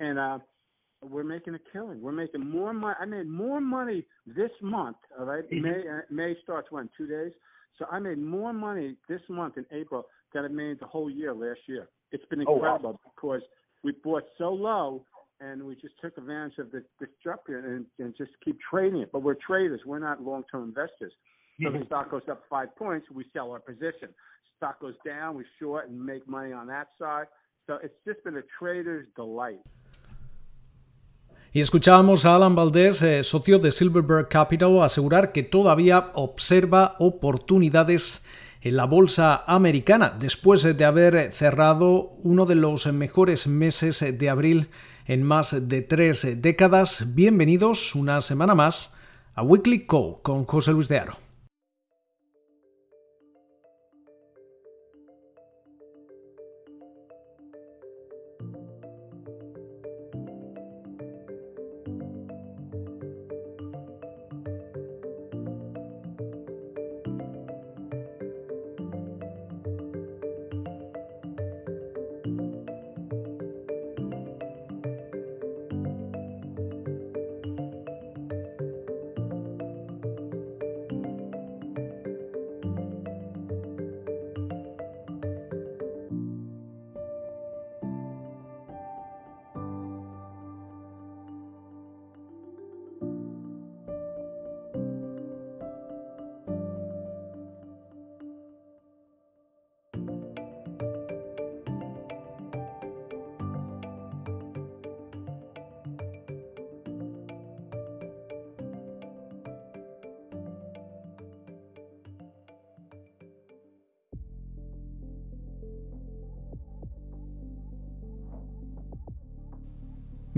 and uh, we're making a killing. We're making more money. I made more money this month. All right? Mhm. May uh, May starts when two days. So I made more money this month in April than I made the whole year last year. It's been Oh, wow. incredible because we bought so low and we just took advantage of the this here and, and just keep trading it. But we're traders. We're not long term investors. So the stock goes up five points, we sell our position. Stock goes down, we short and make money on that side. So it's just been a trader's delight. Y escuchábamos a Alan Valdés, eh, socio de Silverberg Capital, asegurar que todavía observa oportunidades en la bolsa americana después de haber cerrado uno de los mejores meses de abril en más de tres décadas. Bienvenidos una semana más a Weekly Co con José Luis de Aro.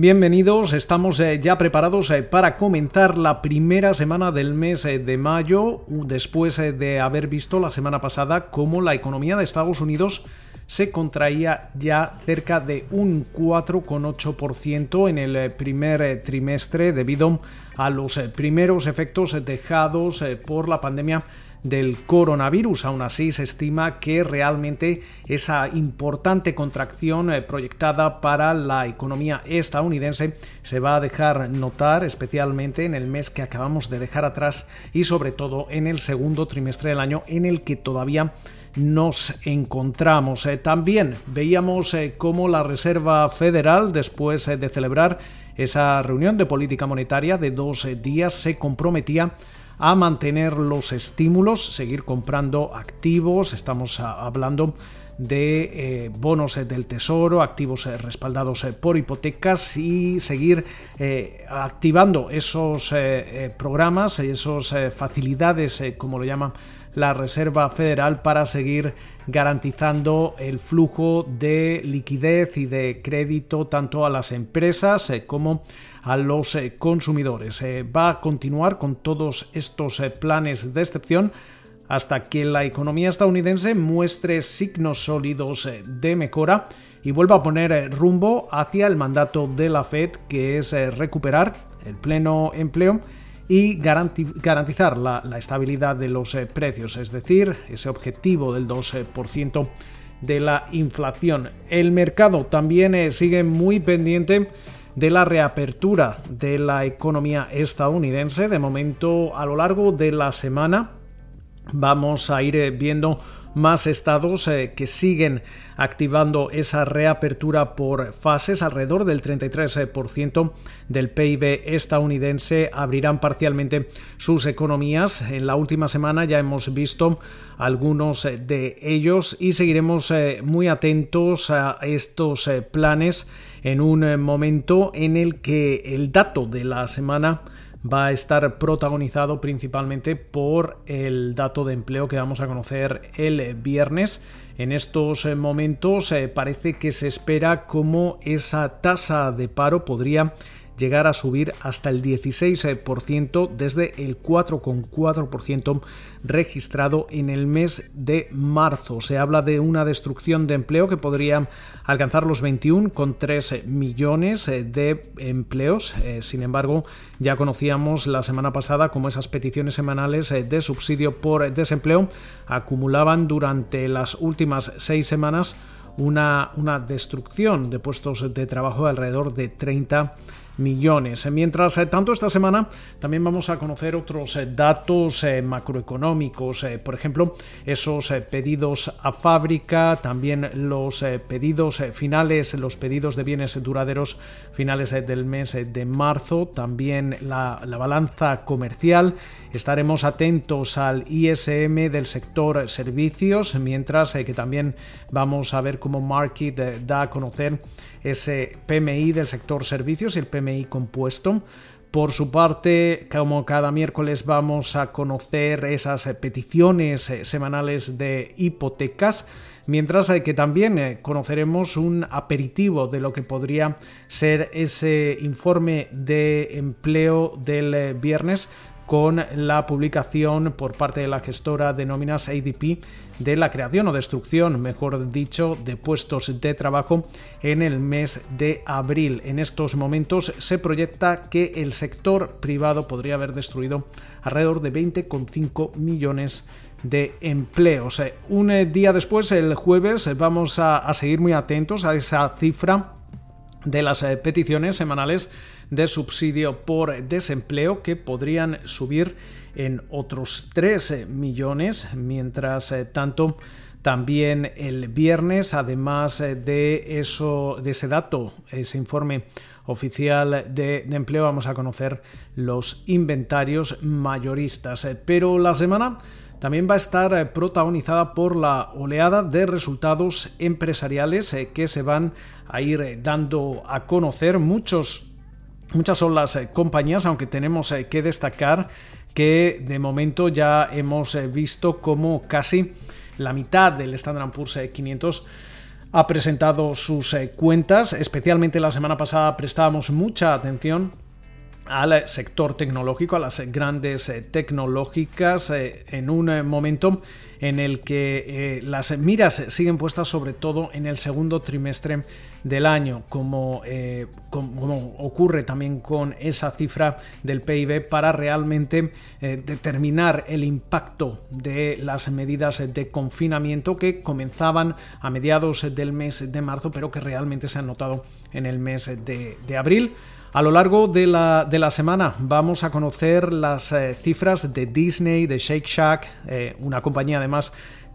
Bienvenidos, estamos eh, ya preparados eh, para comenzar la primera semana del mes eh, de mayo, después de haber visto la semana pasada cómo la economía de Estados Unidos se contraía ya cerca de un 4,8% en el primer trimestre debido a los primeros efectos dejados por la pandemia del coronavirus. Aún así, se estima que realmente esa importante contracción eh, proyectada para la economía estadounidense se va a dejar notar, especialmente en el mes que acabamos de dejar atrás y sobre todo en el segundo trimestre del año en el que todavía nos encontramos. Eh, también veíamos eh, cómo la Reserva Federal, después de celebrar esa reunión de política monetaria de dos días, se comprometía mantener los estímulos, seguir comprando activos, estamos a- hablando de eh, bonos eh, del tesoro, activos eh, respaldados por hipotecas y seguir activando esos programas, esas facilidades, como lo llaman la Reserva Federal, para seguir garantizando el flujo de liquidez y de crédito tanto a las empresas eh, como a los eh, consumidores. Eh, va a continuar con todos estos planes de excepción hasta que la economía estadounidense muestre signos sólidos de mejora y vuelva a poner rumbo hacia el mandato de la Fed, que es recuperar el pleno empleo y garanti- garantizar la, estabilidad de los eh, precios, es decir, ese objetivo del 2% de la inflación. El mercado también eh, sigue muy pendiente de la reapertura de la economía estadounidense. De momento, a lo largo de la semana, vamos a ir eh, viendo más estados eh, que siguen activando esa reapertura por fases. Alrededor del 33% del PIB estadounidense abrirán parcialmente sus economías. En la última semana ya hemos visto algunos eh, de ellos y seguiremos eh, muy atentos a estos planes en un momento en el que el dato de la semana va a estar protagonizado principalmente por el dato de empleo que vamos a conocer el viernes. En estos momentos eh, parece que se espera como esa tasa de paro podría llegar a subir hasta el 16% desde el 4,4% registrado en el mes de marzo. Se habla de una destrucción de empleo que podría alcanzar los 21,3 millones eh, de empleos. Eh, sin embargo, ya conocíamos la semana pasada como esas peticiones semanales eh, de subsidio por desempleo acumulaban durante las últimas seis semanas una, una destrucción de puestos de trabajo de alrededor de 30 millones. Mientras eh, tanto, esta semana también vamos a conocer otros eh, datos eh, macroeconómicos, por ejemplo, esos pedidos a fábrica, también los pedidos finales, los pedidos de bienes duraderos finales del mes de marzo, también la, la balanza comercial. Estaremos atentos al ISM del sector servicios, mientras que también vamos a ver cómo Market da a conocer ese PMI del sector servicios y el PMI compuesto. Por su parte, como cada miércoles vamos a conocer esas peticiones eh, semanales de hipotecas, mientras que también eh, conoceremos un aperitivo de lo que podría ser ese informe de empleo del eh, viernes con la publicación por parte de la gestora de nóminas ADP de la creación o destrucción, mejor dicho, de puestos de trabajo en el mes de abril. En estos momentos se proyecta que el sector privado podría haber destruido alrededor de 20,5 millones de empleos. Un día después, el jueves, vamos a, seguir muy atentos a esa cifra de las eh, peticiones semanales de subsidio por desempleo que podrían subir en otros 13 millones, mientras eh, tanto también el viernes, además eh, de eso, de ese dato, ese informe oficial de, empleo, vamos a conocer los inventarios mayoristas. Eh, pero la semana también va a estar protagonizada por la oleada de resultados empresariales que se van a ir dando a conocer. Muchos, muchas son las compañías, aunque tenemos que destacar que de momento ya hemos eh, visto como casi la mitad del Standard Poor's 500 ha presentado sus eh, cuentas, especialmente la semana pasada prestábamos mucha atención al sector tecnológico, a las grandes eh, tecnológicas, en un momento en el que las miras siguen puestas sobre todo en el segundo trimestre del año, como, ocurre también con esa cifra del PIB, para realmente determinar el impacto de las medidas de confinamiento que comenzaban a mediados del mes de marzo, pero que realmente se han notado en el mes de abril. A lo largo de la, de la, semana vamos a conocer las eh, cifras de Disney, de Shake Shack, eh, una compañía además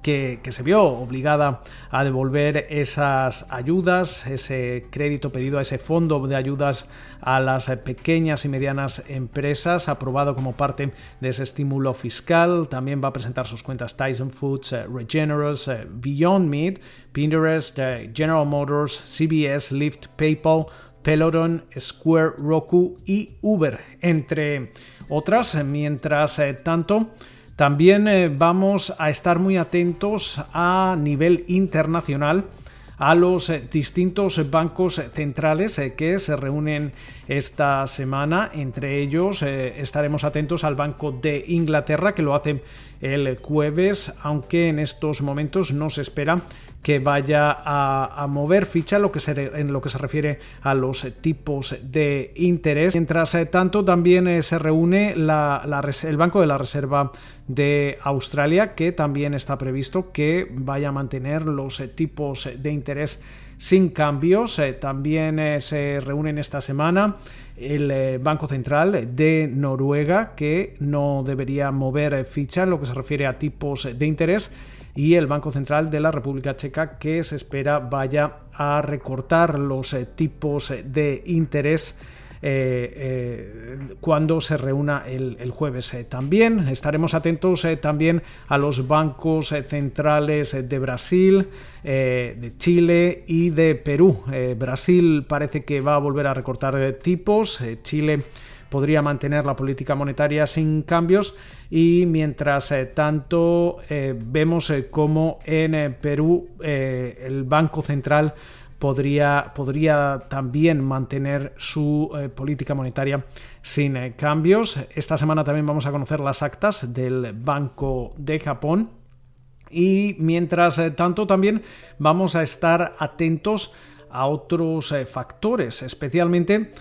que, se vio obligada a devolver esas ayudas, ese crédito pedido a ese fondo de ayudas a las pequeñas y medianas empresas, aprobado como parte de ese estímulo fiscal. También va a presentar sus cuentas Tyson Foods, eh, eh, Beyond Meat, Pinterest, General Motors, CBS, Lyft, PayPal, Peloton, Square, Roku y Uber, entre otras. Mientras tanto, también eh, vamos a estar muy atentos a nivel internacional a los eh, distintos bancos centrales eh, que se reúnen esta semana. Entre ellos estaremos atentos al Banco de Inglaterra que lo hace el jueves, aunque en estos momentos no se espera que vaya a, mover ficha en lo que se refiere a los tipos de interés. Mientras eh, tanto, también eh, se reúne el Banco de la Reserva de Australia, que también está previsto que vaya a mantener los eh, tipos de interés sin cambios. también se reúnen esta semana el Banco Central de Noruega, que no debería mover ficha en lo que se refiere a tipos de interés y el Banco Central de la República Checa que se espera vaya a recortar los eh, tipos de interés eh, eh, cuando se reúna el, jueves. también estaremos atentos también a los bancos centrales de Brasil, de Chile y de Perú. Brasil parece que va a volver a recortar tipos. Chile podría mantener la política monetaria sin cambios y mientras eh, tanto eh, vemos eh, cómo en Perú el Banco Central podría, podría también mantener su política monetaria sin cambios. Esta semana también vamos a conocer las actas del Banco de Japón y mientras tanto también vamos a estar atentos a otros factores, especialmente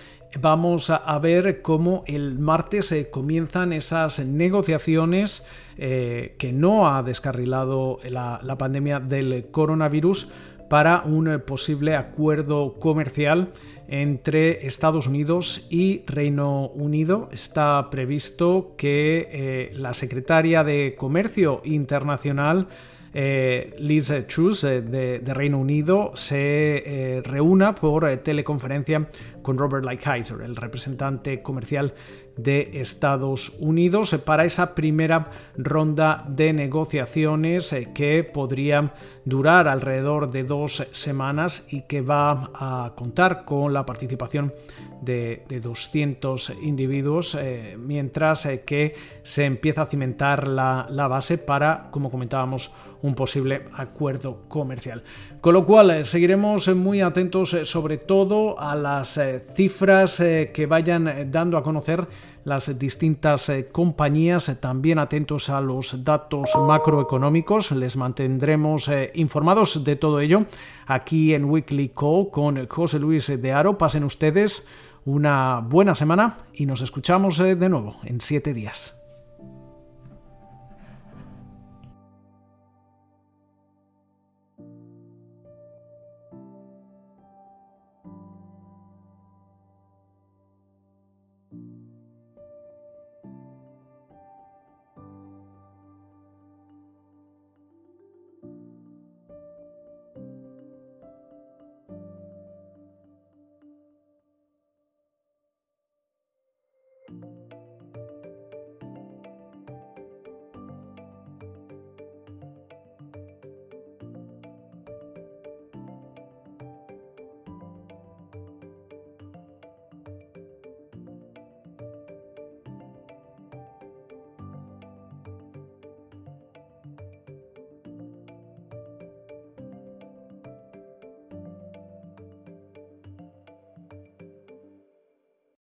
vamos a, ver cómo el martes se comienzan esas negociaciones eh, que no ha descarrilado la, pandemia del coronavirus para un posible acuerdo comercial entre Estados Unidos y Reino Unido. Está previsto que eh, la secretaria de Comercio Internacional eh, Liz Truss eh, de, Reino Unido se reúna por teleconferencia con Robert Lighthizer, el representante comercial de Estados Unidos para esa primera ronda de negociaciones eh, que podría durar alrededor de dos semanas y que va a contar con la participación de, 200 individuos eh, mientras eh, que se empieza a cimentar la, la base para, como comentábamos, un posible acuerdo comercial. Con lo cual, seguiremos muy atentos sobre todo a las cifras que vayan dando a conocer las distintas eh, compañías, eh, también atentos a los datos macroeconómicos, les mantendremos eh, informados de todo ello aquí en Weekly Call con José Luis de Aro. Pasen ustedes una buena semana y nos escuchamos de nuevo en siete días.